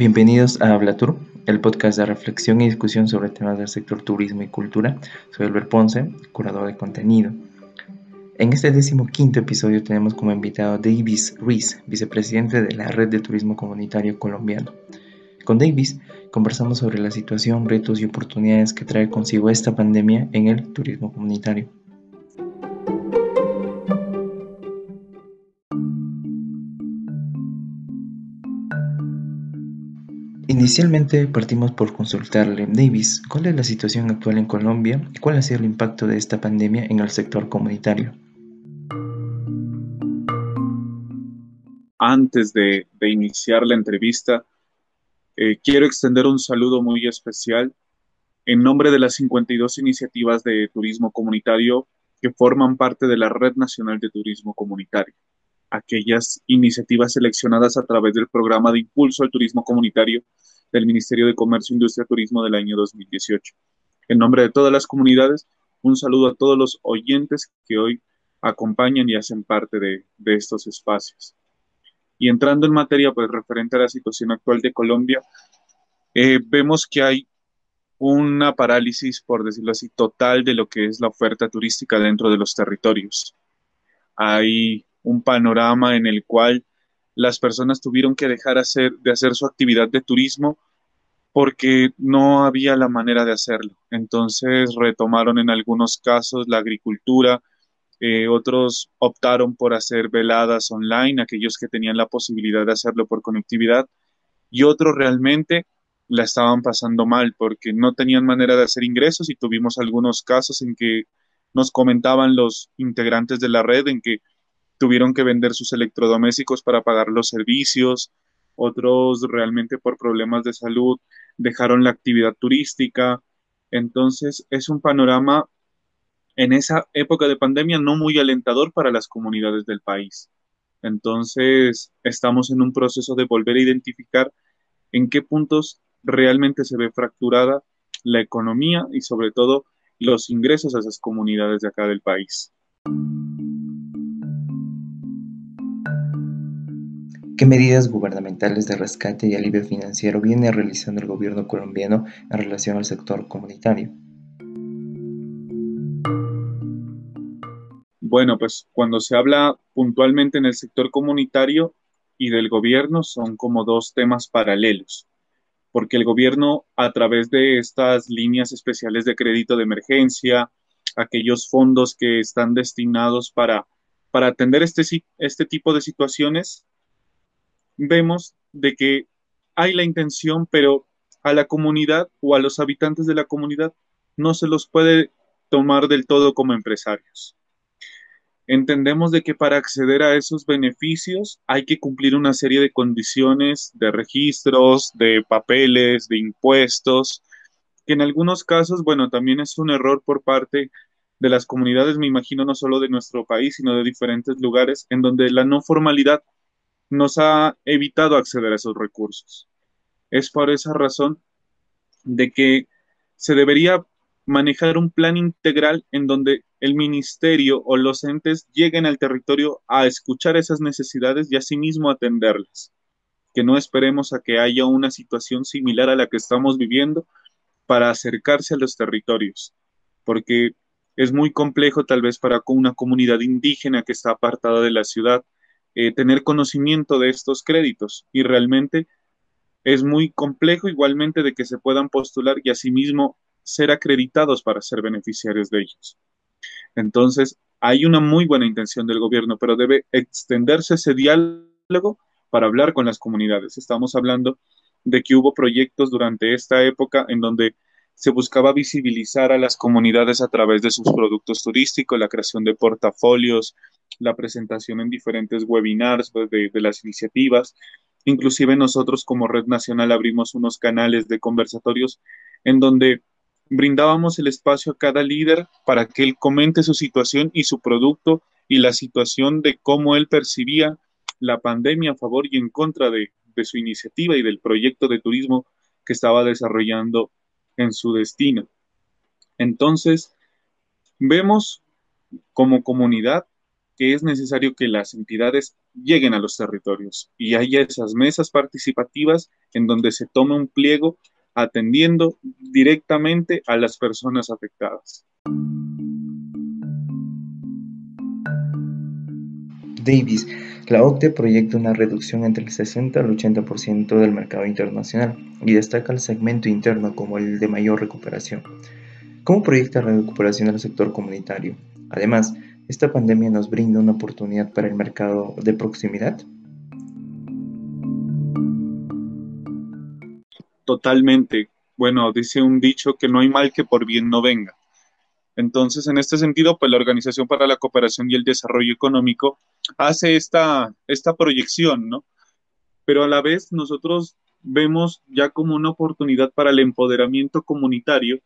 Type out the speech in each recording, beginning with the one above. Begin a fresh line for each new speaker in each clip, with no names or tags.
Bienvenidos a Habla Tour, el podcast de reflexión y discusión sobre temas del sector turismo y cultura. Soy Albert Ponce, curador de contenido. En este decimoquinto episodio tenemos como invitado Davis Ruiz, vicepresidente de la Red de Turismo Comunitario Colombiano. Con Davis conversamos sobre la situación, retos y oportunidades que trae consigo esta pandemia en el turismo comunitario. Inicialmente partimos por consultarle, Davis, ¿cuál es la situación actual en Colombia y cuál ha sido el impacto de esta pandemia en el sector comunitario?
Antes de, iniciar la entrevista, eh, quiero extender un saludo muy especial en nombre de las 52 iniciativas de turismo comunitario que forman parte de la Red Nacional de Turismo Comunitario aquellas iniciativas seleccionadas a través del programa de impulso al turismo comunitario del Ministerio de Comercio, Industria y Turismo del año 2018. En nombre de todas las comunidades, un saludo a todos los oyentes que hoy acompañan y hacen parte de, estos espacios. Y entrando en materia, pues referente a la situación actual de Colombia, eh, vemos que hay una parálisis, por decirlo así, total de lo que es la oferta turística dentro de los territorios. Hay un panorama en el cual las personas tuvieron que dejar de hacer su actividad de turismo porque no había la manera de hacerlo. Entonces retomaron en algunos casos la agricultura, eh, otros optaron por hacer veladas online, aquellos que tenían la posibilidad de hacerlo por conectividad, y otros realmente la estaban pasando mal porque no tenían manera de hacer ingresos y tuvimos algunos casos en que nos comentaban los integrantes de la red en que tuvieron que vender sus electrodomésticos para pagar los servicios, otros realmente por problemas de salud dejaron la actividad turística. Entonces es un panorama en esa época de pandemia no muy alentador para las comunidades del país. Entonces estamos en un proceso de volver a identificar en qué puntos realmente se ve fracturada la economía y sobre todo los ingresos a esas comunidades de acá del país.
¿Qué medidas gubernamentales de rescate y alivio financiero viene realizando el gobierno colombiano en relación al sector comunitario?
Bueno, pues cuando se habla puntualmente en el sector comunitario y del gobierno son como dos temas paralelos, porque el gobierno a través de estas líneas especiales de crédito de emergencia, aquellos fondos que están destinados para, para atender este, este tipo de situaciones, vemos de que hay la intención, pero a la comunidad o a los habitantes de la comunidad no se los puede tomar del todo como empresarios. Entendemos de que para acceder a esos beneficios hay que cumplir una serie de condiciones de registros, de papeles, de impuestos, que en algunos casos, bueno, también es un error por parte de las comunidades, me imagino, no solo de nuestro país, sino de diferentes lugares, en donde la no formalidad nos ha evitado acceder a esos recursos. Es por esa razón de que se debería manejar un plan integral en donde el ministerio o los entes lleguen al territorio a escuchar esas necesidades y asimismo atenderlas. Que no esperemos a que haya una situación similar a la que estamos viviendo para acercarse a los territorios, porque es muy complejo tal vez para una comunidad indígena que está apartada de la ciudad eh, tener conocimiento de estos créditos y realmente es muy complejo igualmente de que se puedan postular y asimismo ser acreditados para ser beneficiarios de ellos. Entonces, hay una muy buena intención del gobierno, pero debe extenderse ese diálogo para hablar con las comunidades. Estamos hablando de que hubo proyectos durante esta época en donde se buscaba visibilizar a las comunidades a través de sus productos turísticos, la creación de portafolios, la presentación en diferentes webinars pues, de, las iniciativas. Inclusive nosotros como Red Nacional abrimos unos canales de conversatorios en donde brindábamos el espacio a cada líder para que él comente su situación y su producto y la situación de cómo él percibía la pandemia a favor y en contra de, de su iniciativa y del proyecto de turismo que estaba desarrollando en su destino. Entonces, vemos como comunidad que es necesario que las entidades lleguen a los territorios y haya esas mesas participativas en donde se tome un pliego atendiendo directamente a las personas afectadas.
Davis, la OCDE proyecta una reducción entre el 60 al 80% del mercado internacional y destaca el segmento interno como el de mayor recuperación. ¿Cómo proyecta la recuperación del sector comunitario? Además, ¿esta pandemia nos brinda una oportunidad para el mercado de proximidad?
Totalmente. Bueno, dice un dicho que no hay mal que por bien no venga. Entonces, en este sentido, pues la Organización para la Cooperación y el Desarrollo Económico hace esta, esta proyección, ¿no? Pero a la vez nosotros vemos ya como una oportunidad para el empoderamiento comunitario,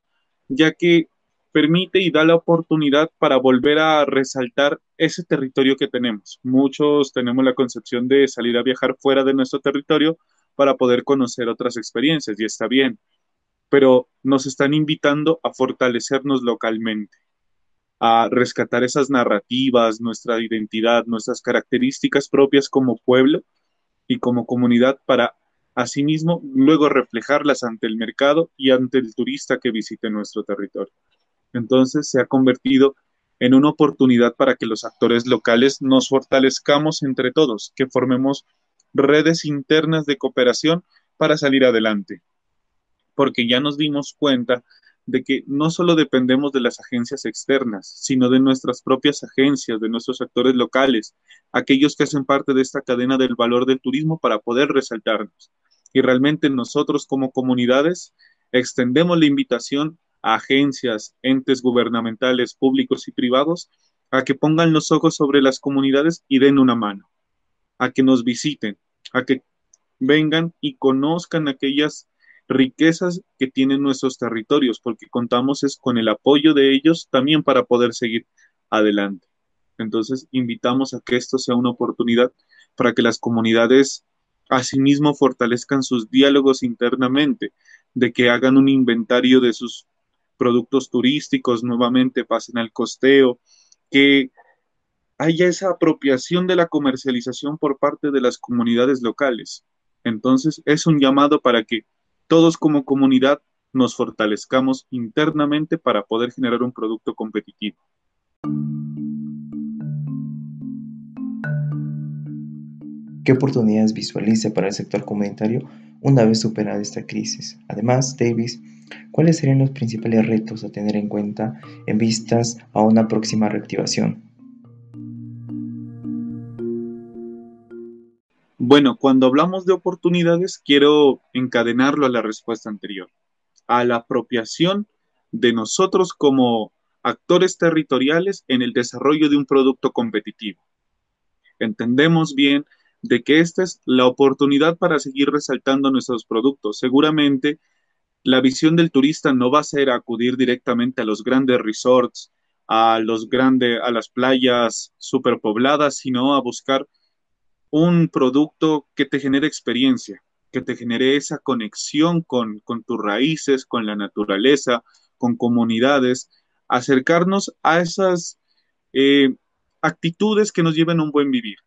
ya que permite y da la oportunidad para volver a resaltar ese territorio que tenemos. Muchos tenemos la concepción de salir a viajar fuera de nuestro territorio para poder conocer otras experiencias y está bien, pero nos están invitando a fortalecernos localmente, a rescatar esas narrativas, nuestra identidad, nuestras características propias como pueblo y como comunidad para asimismo luego reflejarlas ante el mercado y ante el turista que visite nuestro territorio. Entonces se ha convertido en una oportunidad para que los actores locales nos fortalezcamos entre todos, que formemos redes internas de cooperación para salir adelante porque ya nos dimos cuenta de que no solo dependemos de las agencias externas, sino de nuestras propias agencias, de nuestros actores locales, aquellos que hacen parte de esta cadena del valor del turismo para poder resaltarnos. Y realmente nosotros como comunidades extendemos la invitación agencias, entes gubernamentales, públicos y privados, a que pongan los ojos sobre las comunidades y den una mano, a que nos visiten, a que vengan y conozcan aquellas riquezas que tienen nuestros territorios, porque contamos es con el apoyo de ellos también para poder seguir adelante. Entonces, invitamos a que esto sea una oportunidad para que las comunidades asimismo fortalezcan sus diálogos internamente, de que hagan un inventario de sus productos turísticos, nuevamente pasen al costeo, que haya esa apropiación de la comercialización por parte de las comunidades locales. Entonces, es un llamado para que todos como comunidad nos fortalezcamos internamente para poder generar un producto competitivo.
¿Qué oportunidades visualiza para el sector comunitario una vez superada esta crisis? Además, Davis, ¿cuáles serían los principales retos a tener en cuenta en vistas a una próxima reactivación?
Bueno, cuando hablamos de oportunidades, quiero encadenarlo a la respuesta anterior, a la apropiación de nosotros como actores territoriales en el desarrollo de un producto competitivo. Entendemos bien de que esta es la oportunidad para seguir resaltando nuestros productos. Seguramente la visión del turista no va a ser acudir directamente a los grandes resorts, a los grandes, a las playas superpobladas, sino a buscar un producto que te genere experiencia, que te genere esa conexión con, tus raíces, con la naturaleza, con comunidades, acercarnos a esas eh, actitudes que nos lleven a un buen vivir.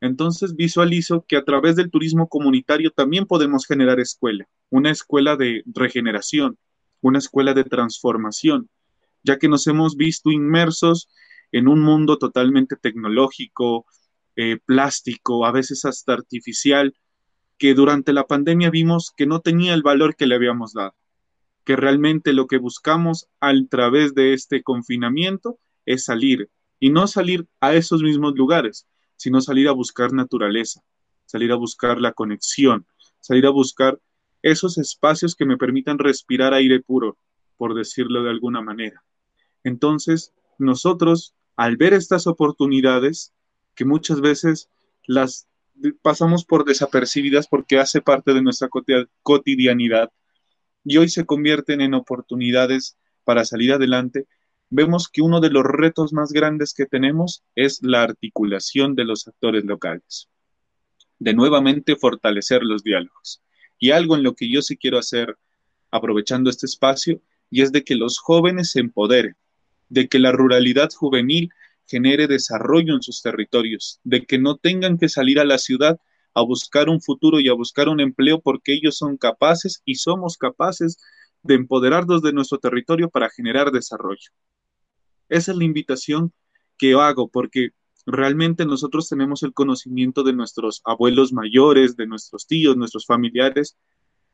Entonces visualizo que a través del turismo comunitario también podemos generar escuela, una escuela de regeneración, una escuela de transformación, ya que nos hemos visto inmersos en un mundo totalmente tecnológico, eh, plástico, a veces hasta artificial, que durante la pandemia vimos que no tenía el valor que le habíamos dado, que realmente lo que buscamos a través de este confinamiento es salir y no salir a esos mismos lugares, sino salir a buscar naturaleza, salir a buscar la conexión, salir a buscar esos espacios que me permitan respirar aire puro, por decirlo de alguna manera. Entonces, nosotros, al ver estas oportunidades, que muchas veces las pasamos por desapercibidas porque hace parte de nuestra cotidianidad y hoy se convierten en oportunidades para salir adelante, vemos que uno de los retos más grandes que tenemos es la articulación de los actores locales, de nuevamente fortalecer los diálogos. Y algo en lo que yo sí quiero hacer, aprovechando este espacio, y es de que los jóvenes se empoderen, de que la ruralidad juvenil genere desarrollo en sus territorios, de que no tengan que salir a la ciudad a buscar un futuro y a buscar un empleo porque ellos son capaces y somos capaces de empoderarnos de nuestro territorio para generar desarrollo. Esa es la invitación que hago porque realmente nosotros tenemos el conocimiento de nuestros abuelos mayores, de nuestros tíos, nuestros familiares,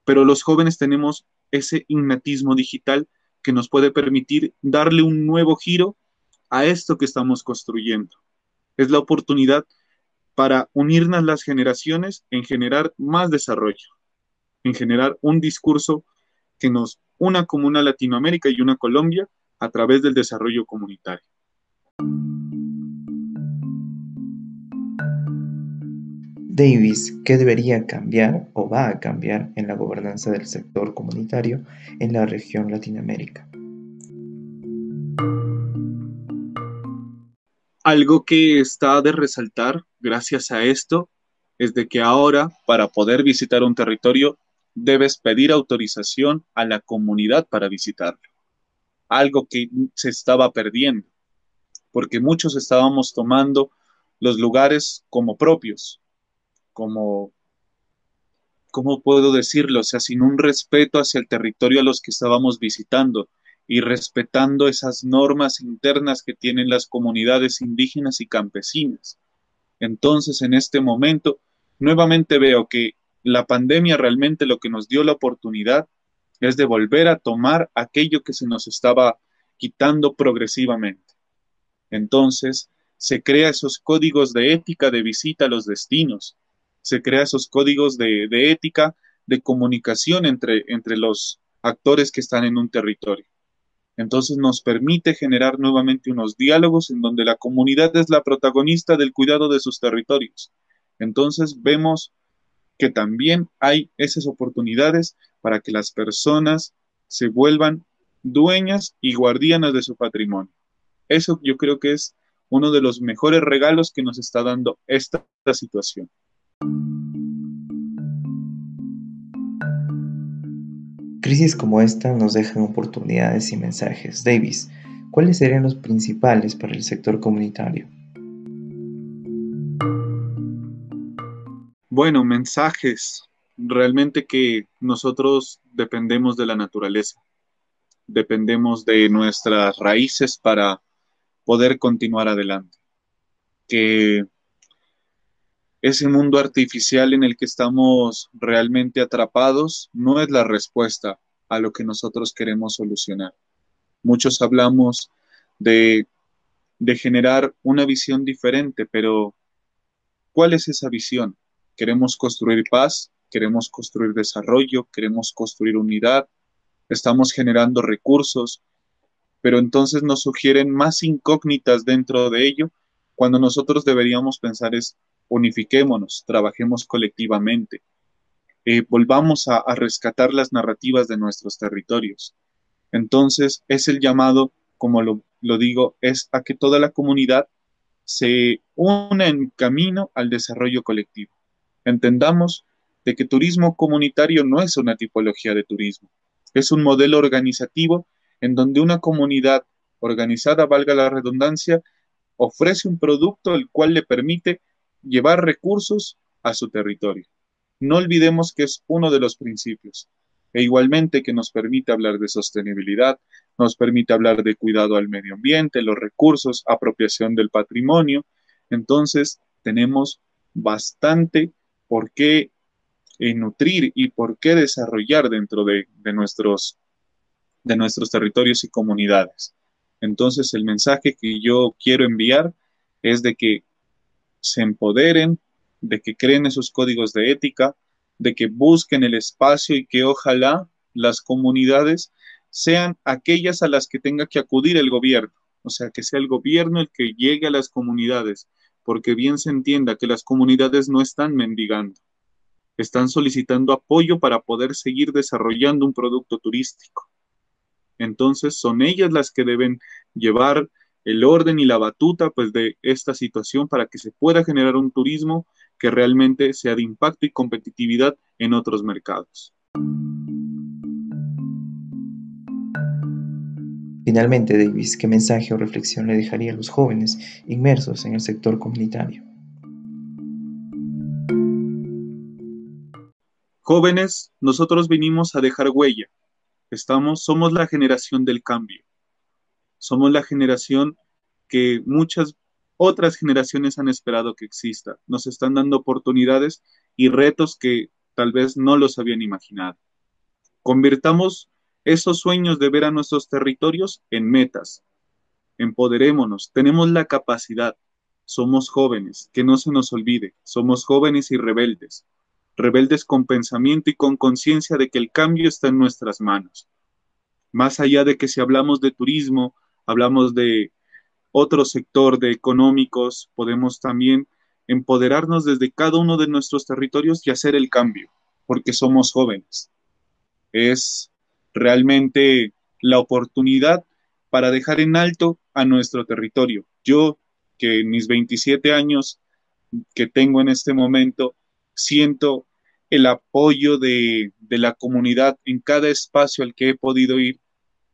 pero los jóvenes tenemos ese innatismo digital que nos puede permitir darle un nuevo giro a esto que estamos construyendo. Es la oportunidad para unirnos las generaciones en generar más desarrollo, en generar un discurso que nos una como una Latinoamérica y una Colombia a través del desarrollo comunitario.
Davis, ¿qué debería cambiar o va a cambiar en la gobernanza del sector comunitario en la región Latinoamérica?
Algo que está de resaltar gracias a esto es de que ahora para poder visitar un territorio debes pedir autorización a la comunidad para visitarlo. Algo que se estaba perdiendo, porque muchos estábamos tomando los lugares como propios, como, ¿cómo puedo decirlo? O sea, sin un respeto hacia el territorio a los que estábamos visitando y respetando esas normas internas que tienen las comunidades indígenas y campesinas. Entonces, en este momento, nuevamente veo que la pandemia realmente lo que nos dio la oportunidad es de volver a tomar aquello que se nos estaba quitando progresivamente. Entonces, se crea esos códigos de ética de visita a los destinos, se crea esos códigos de, de ética de comunicación entre, entre los actores que están en un territorio. Entonces nos permite generar nuevamente unos diálogos en donde la comunidad es la protagonista del cuidado de sus territorios. Entonces vemos que también hay esas oportunidades para que las personas se vuelvan dueñas y guardianas de su patrimonio. Eso yo creo que es uno de los mejores regalos que nos está dando esta, situación.
Crisis como esta nos dejan oportunidades y mensajes. Davis, ¿cuáles serían los principales para el sector comunitario?
Bueno, mensajes. Realmente que nosotros dependemos de la naturaleza, dependemos de nuestras raíces para poder continuar adelante. Que ese mundo artificial en el que estamos realmente atrapados no es la respuesta a lo que nosotros queremos solucionar. Muchos hablamos de, generar una visión diferente, pero ¿cuál es esa visión? ¿Queremos construir paz? ¿Queremos construir desarrollo? ¿Queremos construir unidad? Estamos generando recursos, pero entonces nos sugieren más incógnitas dentro de ello cuando nosotros deberíamos pensar es unifiquémonos, trabajemos colectivamente, eh, volvamos a, rescatar las narrativas de nuestros territorios. Entonces, es el llamado, como lo, lo digo, es a que toda la comunidad se una en camino al desarrollo colectivo. Entendamos de que turismo comunitario no es una tipología de turismo, es un modelo organizativo en donde una comunidad organizada, valga la redundancia, ofrece un producto el cual le permite llevar recursos a su territorio. No olvidemos que es uno de los principios, e igualmente que nos permite hablar de sostenibilidad, nos permite hablar de cuidado al medio ambiente, los recursos, apropiación del patrimonio. Entonces, tenemos bastante por qué eh, nutrir y por qué desarrollar dentro de, nuestros, de nuestros territorios y comunidades. Entonces, el mensaje que yo quiero enviar es de que se empoderen, de que creen esos códigos de ética, de que busquen el espacio y que ojalá las comunidades sean aquellas a las que tenga que acudir el gobierno, o sea, que sea el gobierno el que llegue a las comunidades, porque bien se entienda que las comunidades no están mendigando, están solicitando apoyo para poder seguir desarrollando un producto turístico. Entonces son ellas las que deben llevar el orden y la batuta pues de esta situación para que se pueda generar un turismo que realmente sea de impacto y competitividad en otros mercados.
Finalmente, Davis, ¿qué mensaje o reflexión le dejaría a los jóvenes inmersos en el sector comunitario?
Jóvenes, nosotros vinimos a dejar huella. Estamos, somos la generación del cambio. Somos la generación que muchas otras generaciones han esperado que exista. Nos están dando oportunidades y retos que tal vez no los habían imaginado. Convirtamos esos sueños de ver a nuestros territorios en metas. Empoderémonos, tenemos la capacidad. Somos jóvenes, que no se nos olvide, somos jóvenes y rebeldes. Rebeldes con pensamiento y con conciencia de que el cambio está en nuestras manos. Más allá de que si hablamos de turismo, hablamos de otro sector de económicos, podemos también empoderarnos desde cada uno de nuestros territorios y hacer el cambio, porque somos jóvenes. Es realmente la oportunidad para dejar en alto a nuestro territorio. Yo, que en mis 27 años que tengo en este momento, siento el apoyo de, de la comunidad en cada espacio al que he podido ir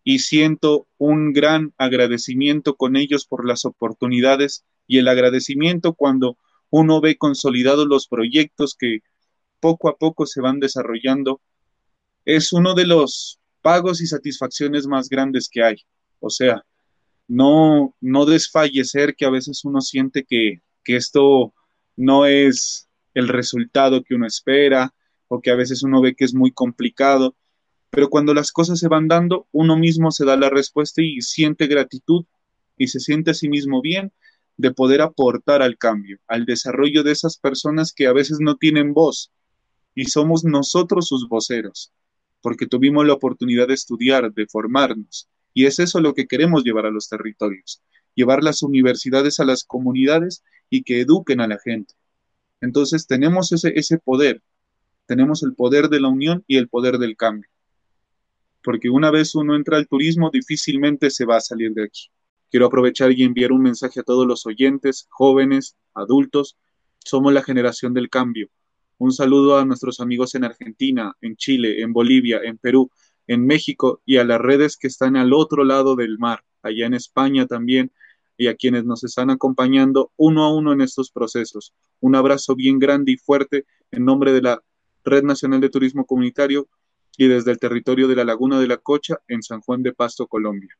y siento un gran agradecimiento con ellos por las oportunidades y el agradecimiento cuando uno ve consolidados los proyectos que poco a poco se van desarrollando, es uno de los pagos y satisfacciones más grandes que hay. O sea, no, no desfallecer que a veces uno siente que, que esto no es el resultado que uno espera o que a veces uno ve que es muy complicado, pero cuando las cosas se van dando, uno mismo se da la respuesta y siente gratitud y se siente a sí mismo bien de poder aportar al cambio, al desarrollo de esas personas que a veces no tienen voz y somos nosotros sus voceros, porque tuvimos la oportunidad de estudiar, de formarnos, y es eso lo que queremos llevar a los territorios, llevar las universidades a las comunidades y que eduquen a la gente. Entonces tenemos ese, poder, tenemos el poder de la unión y el poder del cambio porque una vez uno entra al turismo difícilmente se va a salir de aquí. Quiero aprovechar y enviar un mensaje a todos los oyentes, jóvenes, adultos. Somos la generación del cambio. Un saludo a nuestros amigos en Argentina, en Chile, en Bolivia, en Perú, en México y a las redes que están al otro lado del mar, allá en España también, y a quienes nos están acompañando uno a uno en estos procesos. Un abrazo bien grande y fuerte en nombre de la Red Nacional de Turismo Comunitario y desde el territorio de la Laguna de la Cocha en San Juan de Pasto, Colombia.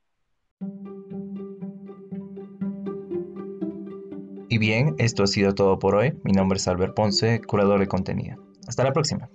Y bien, esto ha sido todo por hoy. Mi nombre es Albert Ponce, curador de contenido. Hasta la próxima.